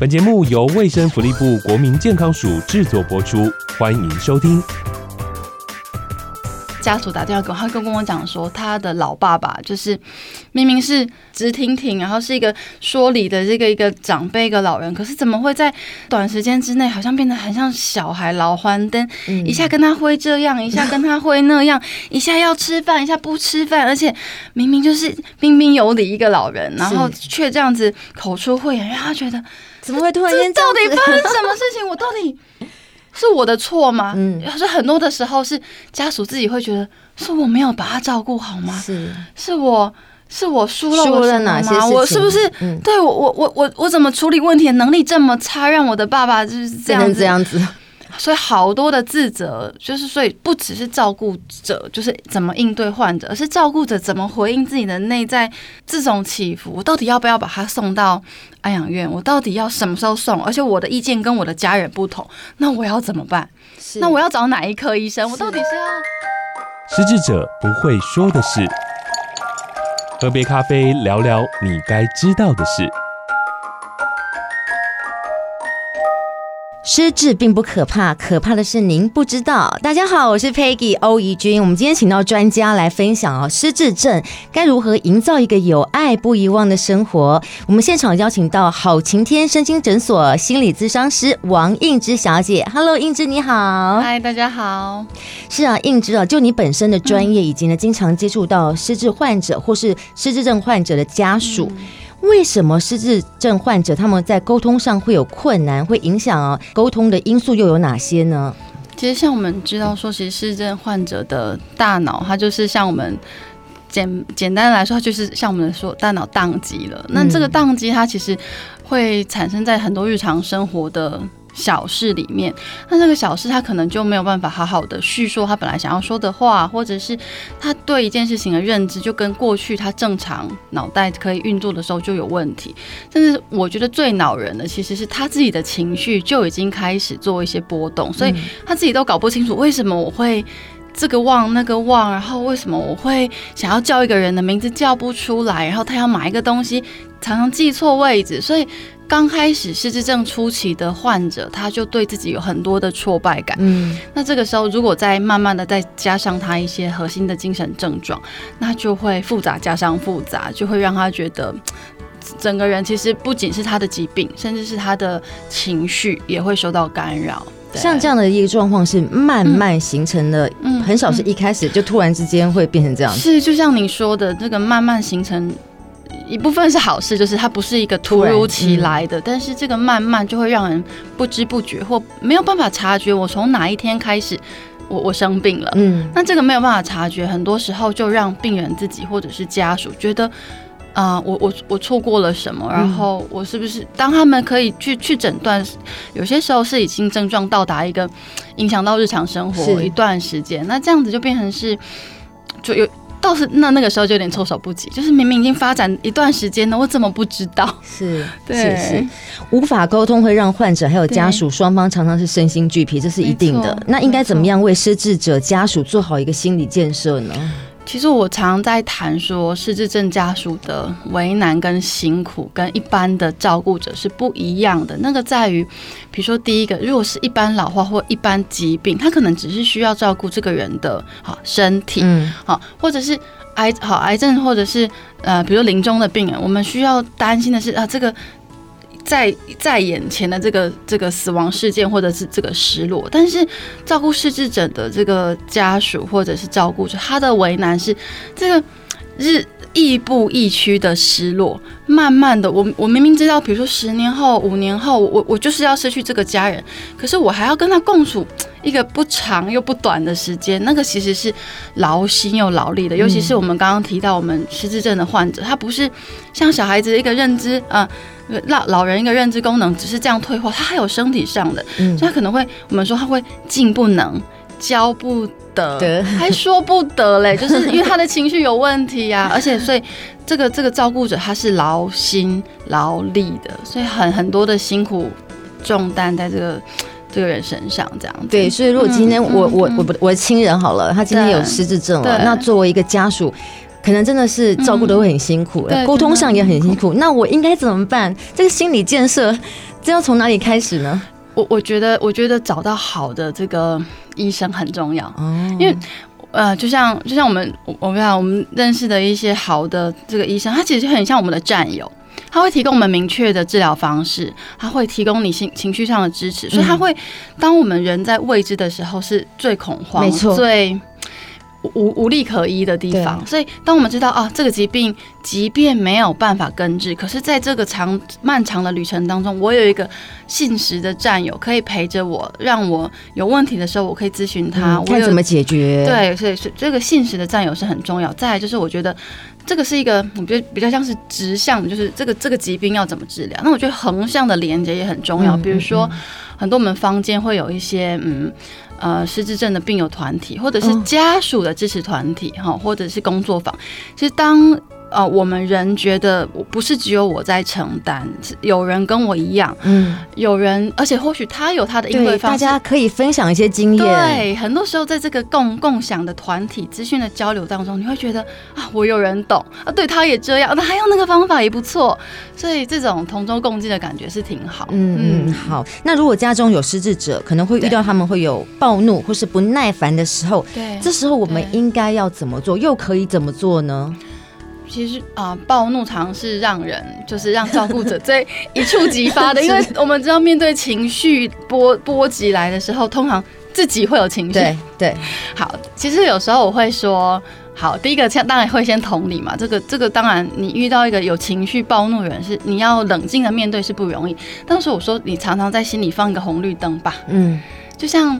本节目由卫生福利部国民健康署制作播出，欢迎收听。家属打电话给我，他跟跟我讲说，他的老爸爸就是明明是直挺挺，然后是一个说理的这个一个长辈一个老人，可是怎么会在短时间之内，好像变得很像小孩老欢灯，一下跟他挥这样，一下跟他挥那样，一下要吃饭，一下不吃饭，而且明明就是彬彬有礼一个老人，然后却这样子口出秽言，让他觉得怎么会突然间到底发生什么事情？我到底？是我的错吗？嗯，是很多的时候是家属自己会觉得是我没有把他照顾好吗？是，是我是我疏漏了哪些事情？我是不是、嗯、对我我我我我怎么处理问题的能力这么差，让我的爸爸就是这样子这样子？所以好多的自责，就是所以不只是照顾者，就是怎么应对患者，而是照顾者怎么回应自己的内在这种起伏。我到底要不要把他送到安养院？我到底要什么时候送？而且我的意见跟我的家人不同，那我要怎么办？那我要找哪一科医生？我到底是要……失智者不会说的事，喝杯咖啡，聊聊你该知道的事。失智并不可怕，可怕的是您不知道。大家好，我是 Peggy 欧怡君。我们今天请到专家来分享哦，失智症该如何营造一个有爱不遗忘的生活。我们现场邀请到好晴天身心诊所心理咨商师王映之小姐。Hello，映之你好。嗨，大家好。是啊，映之啊，就你本身的专业以及呢，经常接触到失智患者或是失智症患者的家属。嗯为什么失智症患者他们在沟通上会有困难，会影响啊沟通的因素又有哪些呢？其实像我们知道说，其实失智症患者的大脑，它就是像我们简简单来说，它就是像我们说大脑宕机了。那这个宕机，它其实会产生在很多日常生活的。小事里面，那这个小事他可能就没有办法好好的叙述他本来想要说的话，或者是他对一件事情的认知就跟过去他正常脑袋可以运作的时候就有问题。但是我觉得最恼人的其实是他自己的情绪就已经开始做一些波动，所以他自己都搞不清楚为什么我会这个忘那个忘，然后为什么我会想要叫一个人的名字叫不出来，然后他要买一个东西常常记错位置，所以。刚开始失智症初期的患者，他就对自己有很多的挫败感。嗯，那这个时候如果再慢慢的再加上他一些核心的精神症状，那就会复杂加上复杂，就会让他觉得 整个人其实不仅是他的疾病，甚至是他的情绪也会受到干扰。像这样的一个状况是慢慢形成的，嗯，很少是一开始就突然之间会变成这样。是，就像你说的，这个慢慢形成。一部分是好事，就是它不是一个突如其来的，嗯、但是这个慢慢就会让人不知不觉或没有办法察觉，我从哪一天开始我我生病了，嗯，那这个没有办法察觉，很多时候就让病人自己或者是家属觉得，啊、呃，我我我错过了什么，然后我是不是当他们可以去去诊断，有些时候是已经症状到达一个影响到日常生活一段时间，那这样子就变成是就有。倒是那那个时候就有点措手不及，就是明明已经发展一段时间了，我怎么不知道？是，对，是，是无法沟通会让患者还有家属双方常常是身心俱疲，这是一定的。那应该怎么样为失智者家属做好一个心理建设呢？其实我常在谈说，失智症家属的为难跟辛苦跟一般的照顾者是不一样的。那个在于，比如说第一个，如果是一般老化或一般疾病，他可能只是需要照顾这个人的好身体，嗯，好，或者是癌好癌症，或者是呃，比如临终的病人，我们需要担心的是啊，这个。在在眼前的这个这个死亡事件，或者是这个失落，但是照顾失智者的这个家属或者是照顾者，他的为难是这个日亦步亦趋的失落，慢慢的，我我明明知道，比如说十年后、五年后，我我就是要失去这个家人，可是我还要跟他共处一个不长又不短的时间，那个其实是劳心又劳力的，尤其是我们刚刚提到我们失智症的患者，他不是像小孩子一个认知啊。呃老老人一个认知功能只是这样退化，他还有身体上的，嗯、所以他可能会我们说他会进不能，教不得，还说不得嘞，就是因为他的情绪有问题呀、啊，而且所以这个这个照顾者他是劳心劳力的，所以很很多的辛苦重担在这个这个人身上，这样对，所以如果今天我、嗯、我我我我的亲人好了，他今天有失智症了，那作为一个家属。可能真的是照顾的会很辛苦，沟、嗯、通上也很辛苦。那我应该怎么办？这个心理建设这要从哪里开始呢？我我觉得，我觉得找到好的这个医生很重要，哦、因为呃，就像就像我们我们讲我们认识的一些好的这个医生，他其实很像我们的战友，他会提供我们明确的治疗方式，他会提供你情情绪上的支持，所以他会当我们人在未知的时候是最恐慌，没错，最。无无利可依的地方，所以当我们知道啊，这个疾病即便没有办法根治，可是在这个长漫长的旅程当中，我有一个信实的战友可以陪着我，让我有问题的时候我可以咨询他，嗯、看怎么解决。对，所以是这个信实的战友是很重要。再来就是我觉得这个是一个，我觉得比较像是直向，就是这个这个疾病要怎么治疗。那我觉得横向的连接也很重要，嗯、比如说、嗯、很多我们坊间会有一些嗯。呃，失智症的病友团体，或者是家属的支持团体，哈、哦，或者是工作坊，其实当。呃，我们人觉得不是只有我在承担，有人跟我一样，嗯，有人，而且或许他有他的应对方式，大家可以分享一些经验。对，很多时候在这个共共享的团体资讯的交流当中，你会觉得啊，我有人懂啊，对，他也这样，那还有那个方法也不错，所以这种同舟共济的感觉是挺好。嗯嗯，好。那如果家中有失智者，可能会遇到他们会有暴怒或是不耐烦的时候，对，这时候我们应该要怎么做？又可以怎么做呢？其实啊、呃，暴怒常是让人就是让照顾者最一触即发的，因为我们知道面对情绪波波及来的时候，通常自己会有情绪。对对，好，其实有时候我会说，好，第一个当然会先同理嘛，这个这个当然你遇到一个有情绪暴怒的人是你要冷静的面对是不容易。当时我说你常常在心里放一个红绿灯吧，嗯，就像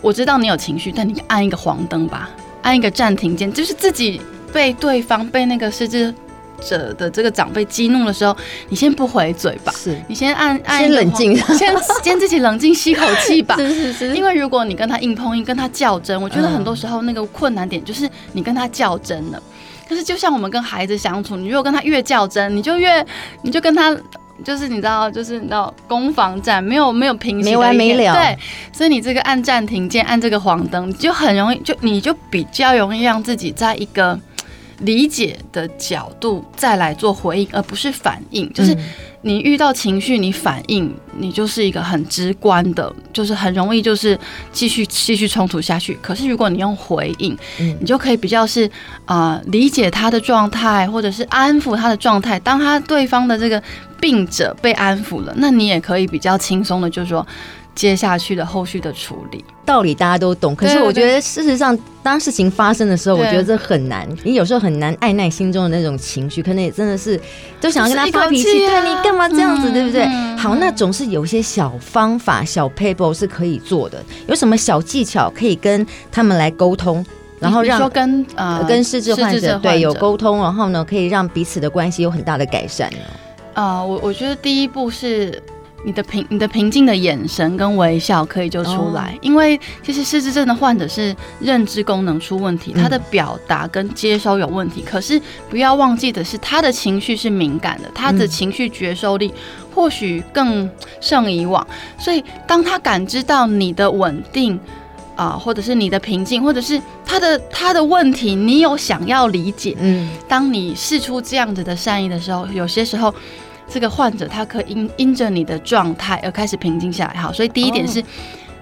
我知道你有情绪，但你按一个黄灯吧，按一个暂停键，就是自己。被对方被那个失智者的这个长辈激怒的时候，你先不回嘴吧，是你先按按先冷静，先先自己冷静吸口气吧。是是是，因为如果你跟他硬碰硬，跟他较真，我觉得很多时候那个困难点就是你跟他较真了。可是就像我们跟孩子相处，你如果跟他越较真，你就越你就跟他就是你知道就是你知道攻防战没有没有平息，没完没了。对，所以你这个按暂停键，按这个黄灯，就很容易就你就比较容易让自己在一个。理解的角度再来做回应，而不是反应。就是你遇到情绪，你反应，你就是一个很直观的，就是很容易就是继续继续冲突下去。可是如果你用回应，你就可以比较是啊、呃、理解他的状态，或者是安抚他的状态。当他对方的这个病者被安抚了，那你也可以比较轻松的，就是说。接下去的后续的处理道理大家都懂，可是我觉得事实上，当事情发生的时候，我觉得这很难。你有时候很难按耐心中的那种情绪，可能也真的是都想要跟他发脾气，对你干嘛这样子，对不对？好，那总是有一些小方法、小 paper 是可以做的。有什么小技巧可以跟他们来沟通，然后让说跟呃跟失智患者对有沟通，然后呢可以让彼此的关系有很大的改善呢？啊，我我觉得第一步是。你的平你的平静的眼神跟微笑可以就出来，因为其实失智症的患者是认知功能出问题，他的表达跟接收有问题。可是不要忘记的是，他的情绪是敏感的，他的情绪觉受力或许更胜以往。所以当他感知到你的稳定啊，或者是你的平静，或者是他的他的问题，你有想要理解，嗯，当你试出这样子的善意的时候，有些时候。这个患者他可以因因着你的状态而开始平静下来，好，所以第一点是，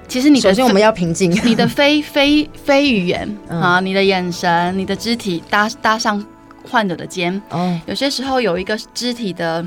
其实你首先我们要平静，你的非非非语言啊，你的眼神、你的肢体搭搭上患者的肩，哦，有些时候有一个肢体的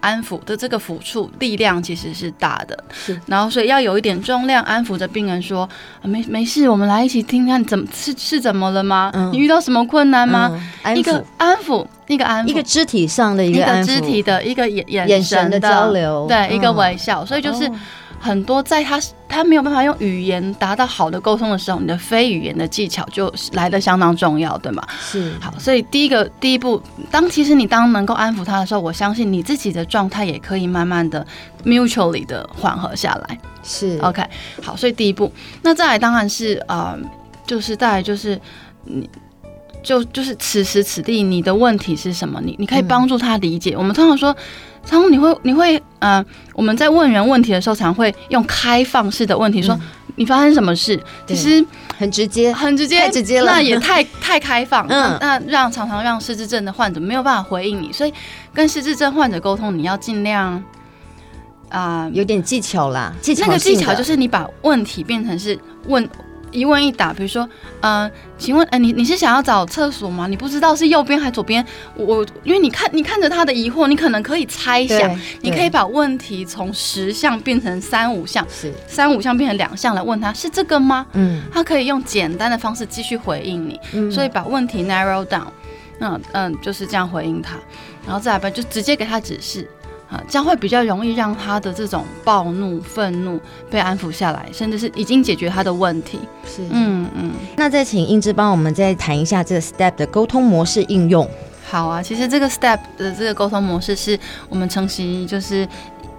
安抚的这个抚触力量其实是大的，是，然后所以要有一点重量安抚着病人说，啊，没没事，我们来一起听看怎么是是怎么了吗？嗯，你遇到什么困难吗？一个安抚。一个安抚，一个肢体上的一个，一个肢体的一个眼眼神的，眼神的交流，对，嗯、一个微笑，所以就是很多在他他没有办法用语言达到好的沟通的时候，你的非语言的技巧就来的相当重要，对吗？是。好，所以第一个第一步，当其实你当能够安抚他的时候，我相信你自己的状态也可以慢慢的 mutually 的缓和下来。是。OK，好，所以第一步，那再来当然是啊、呃，就是再来就是你。就就是此时此地，你的问题是什么？你你可以帮助他理解。嗯、我们通常说，常常你会你会呃，我们在问人问题的时候，常会用开放式的问题说：“嗯、你发生什么事？”其实很直接，很直接，太直接了，那也太 太开放。嗯，那让常常让失智症的患者没有办法回应你，所以跟失智症患者沟通，你要尽量啊、呃，有点技巧啦。技巧那个技巧就是你把问题变成是问。一问一答，比如说，呃，请问，呃，你你是想要找厕所吗？你不知道是右边还是左边？我因为你看你看着他的疑惑，你可能可以猜想，你可以把问题从十项变成三五项，是三五项变成两项来问他，是这个吗？嗯，他可以用简单的方式继续回应你，嗯，所以把问题 narrow down，嗯嗯，就是这样回应他，然后再来吧，就直接给他指示。啊，这样会比较容易让他的这种暴怒、愤怒被安抚下来，甚至是已经解决他的问题。是，嗯嗯。那再请英姿帮我们再谈一下这个 STEP 的沟通模式应用。好啊，其实这个 STEP 的这个沟通模式是我们承袭就是。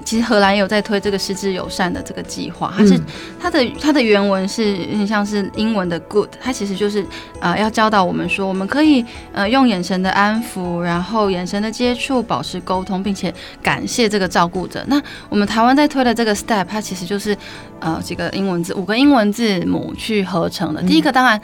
其实荷兰也有在推这个失智友善的这个计划，它是它的它的原文是有点像是英文的 good，它其实就是呃要教导我们说，我们可以呃用眼神的安抚，然后眼神的接触，保持沟通，并且感谢这个照顾者。那我们台湾在推的这个 step，它其实就是呃几个英文字，五个英文字母去合成的。第一个当然。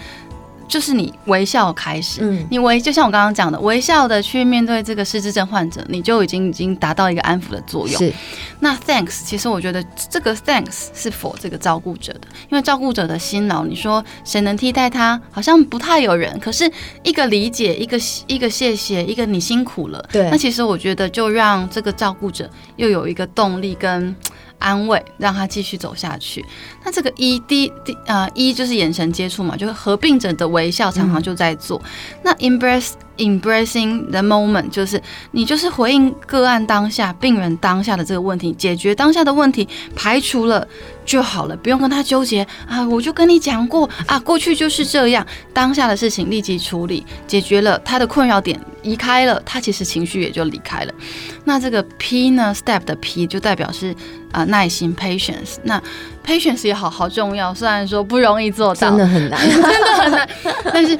就是你微笑开始，嗯，你微就像我刚刚讲的，微笑的去面对这个失智症患者，你就已经已经达到一个安抚的作用。是，那 thanks，其实我觉得这个 thanks 是 for 这个照顾者的，因为照顾者的辛劳，你说谁能替代他？好像不太有人。可是一个理解，一个一个谢谢，一个你辛苦了，对，那其实我觉得就让这个照顾者又有一个动力跟。安慰，让他继续走下去。那这个一第第呃一就是眼神接触嘛，就是合并者的微笑，常常就在做。那 embrace embracing the moment 就是你就是回应个案当下病人当下的这个问题，解决当下的问题，排除了就好了，不用跟他纠结啊。我就跟你讲过啊，过去就是这样，当下的事情立即处理，解决了他的困扰点，移开了，他其实情绪也就离开了。那这个 P 呢，step 的 P 就代表是啊、呃、耐心 patience。那 patience 也好好重要，虽然说不容易做到，真的很难，真的很难，但是。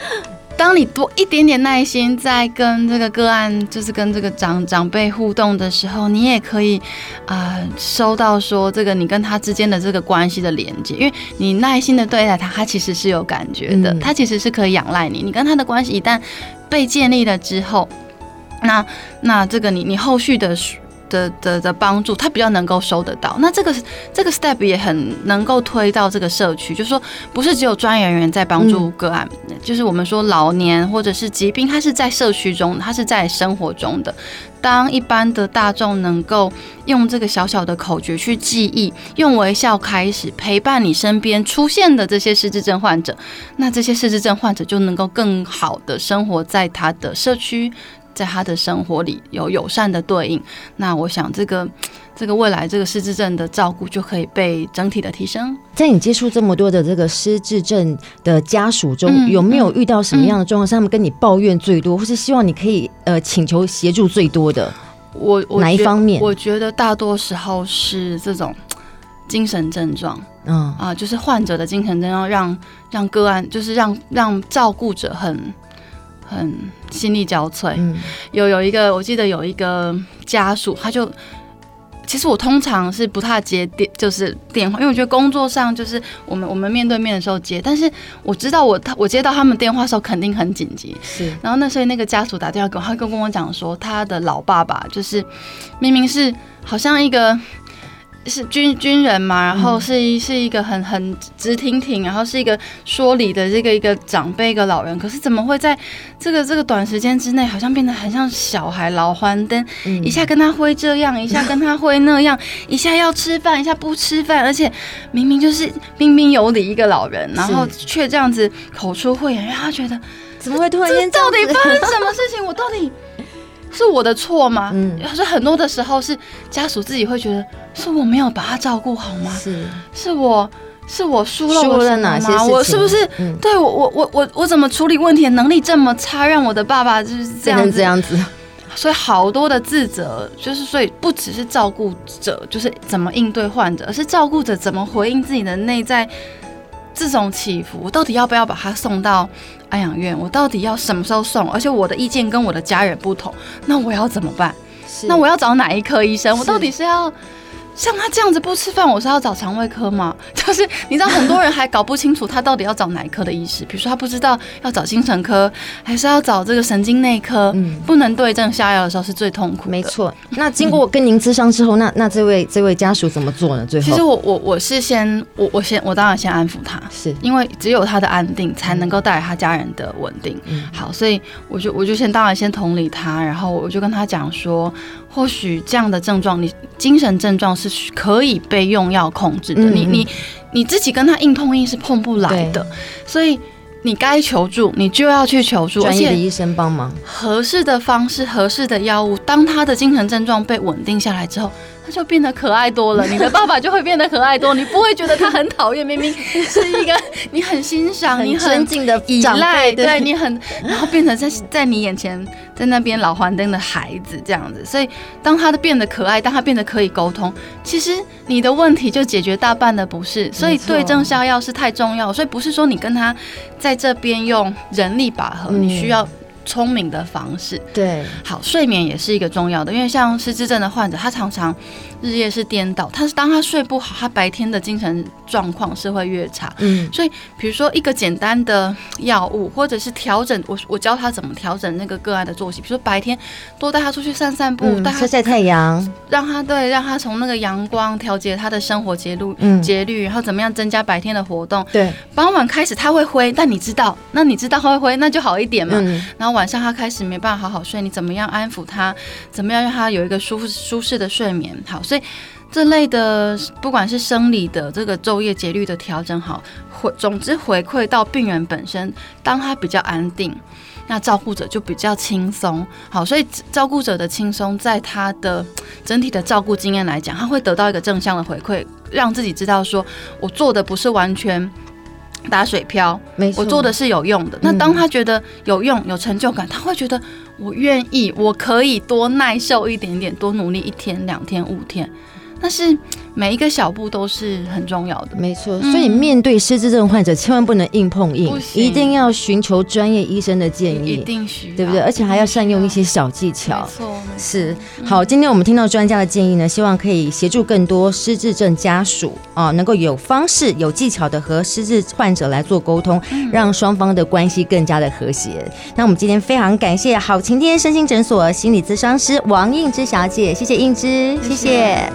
当你多一点点耐心，在跟这个个案，就是跟这个长长辈互动的时候，你也可以啊、呃、收到说这个你跟他之间的这个关系的连接，因为你耐心的对待他，他其实是有感觉的，他其实是可以仰赖你。你跟他的关系一旦被建立了之后，那那这个你你后续的。的的的帮助，他比较能够收得到。那这个这个 step 也很能够推到这个社区，就是说不是只有专业人员在帮助个案，嗯，就是我们说老年或者是疾病，它是在社区中，它是在生活中的。当一般的大众能够用这个小小的口诀去记忆，用微笑开始陪伴你身边出现的这些失智症患者，那这些失智症患者就能够更好的生活在他的社区。在他的生活里有友善的对应，那我想这个这个未来这个失智症的照顾就可以被整体的提升。在你接触这么多的这个失智症的家属中，嗯、有没有遇到什么样的状况，是他们跟你抱怨最多，或是希望你可以呃请求协助最多的？我，我哪一方面？我觉得大多时候是这种精神症状，嗯啊，就是患者的精神症状让让个案，就是让让照顾者很。很心力交瘁，嗯，有有一个，我记得有一个家属，他就，其实我通常是不太接电，就是电话，因为我觉得工作上就是我们我们面对面的时候接，但是我知道我他我接到他们电话的时候肯定很紧急，是，然后那所以那个家属打电话给我，他跟跟我讲说，他的老爸爸就是明明是好像一个。是军军人嘛，然后是一是一个很很直挺挺，然后是一个说理的这个一个长辈一个老人，可是怎么会在这个这个短时间之内，好像变得很像小孩老欢灯，一下跟他挥这样，一下跟他挥那样，一下要吃饭，一下不吃饭，而且明明就是彬彬有礼一个老人，然后却这样子口出秽言，让他觉得怎么会突然间到底发生什么事情？我到底。是我的错吗？嗯，是很多的时候是家属自己会觉得是我没有把他照顾好吗？是，是我是我疏漏了哪些事情？我是不是、嗯、对我我我我我怎么处理问题的能力这么差，让我的爸爸就是这样子这样子？所以好多的自责，就是所以不只是照顾者，就是怎么应对患者，而是照顾者怎么回应自己的内在。这种起伏，我到底要不要把他送到安养院？我到底要什么时候送？而且我的意见跟我的家人不同，那我要怎么办？那我要找哪一科医生？我到底是要像他这样子不吃饭，我是要找肠胃科吗？就是你知道，很多人还搞不清楚他到底要找哪一科的医师。比如说，他不知道要找精神科，还是要找这个神经内科。嗯，不能对症下药的时候是最痛苦的。没错。那经过跟您咨商之后，那那这位这位家属怎么做呢？最后，其实我我我是先我我先我当然先安抚他，是因为只有他的安定才能够带来他家人的稳定。嗯，好，所以我就我就先当然先同理他，然后我就跟他讲说。或许这样的症状，你精神症状是可以被用药控制的。嗯、你你你自己跟他硬碰硬是碰不来的，所以你该求助，你就要去求助，专业的医生帮忙，合适的方式、合适的药物。当他的精神症状被稳定下来之后。他就变得可爱多了，你的爸爸就会变得可爱多，你不会觉得他很讨厌，明明 是一个你很欣赏、你很尊敬的依赖，对你很，然后变成在在你眼前在那边老黄灯的孩子这样子。所以当他的变得可爱，当他变得可以沟通，其实你的问题就解决大半的不是。所以对症下药是太重要，所以不是说你跟他在这边用人力拔河，你需要。聪明的方式，对，好，睡眠也是一个重要的，因为像失智症的患者，他常常日夜是颠倒，他是当他睡不好，他白天的精神状况是会越差，嗯，所以比如说一个简单的药物，或者是调整，我我教他怎么调整那个个案的作息，比如说白天多带他出去散散步，带、嗯、他晒晒太阳，让他对，让他从那个阳光调节他的生活节律，嗯，节律，然后怎么样增加白天的活动，对，傍晚开始他会灰，但你知道，那你知道他会灰，那就好一点嘛，嗯、然后。晚上他开始没办法好好睡，你怎么样安抚他？怎么样让他有一个舒舒适的睡眠？好，所以这类的不管是生理的这个昼夜节律的调整，好回总之回馈到病人本身，当他比较安定，那照顾者就比较轻松。好，所以照顾者的轻松，在他的整体的照顾经验来讲，他会得到一个正向的回馈，让自己知道说我做的不是完全。打水漂，没错，我做的是有用的。那当他觉得有用、有成就感，他会觉得我愿意，我可以多耐受一点点，多努力一天、两天、五天。但是每一个小步都是很重要的，没错。所以面对失智症患者，千万不能硬碰硬，一定要寻求专业医生的建议，一定需要，对不对？而且还要善用一些小技巧。没错，是。好，今天我们听到专家的建议呢，希望可以协助更多失智症家属啊，能够有方式、有技巧的和失智患者来做沟通，让双方的关系更加的和谐。那我们今天非常感谢好晴天身心诊所心理咨商师王映之小姐，谢谢映之，谢谢。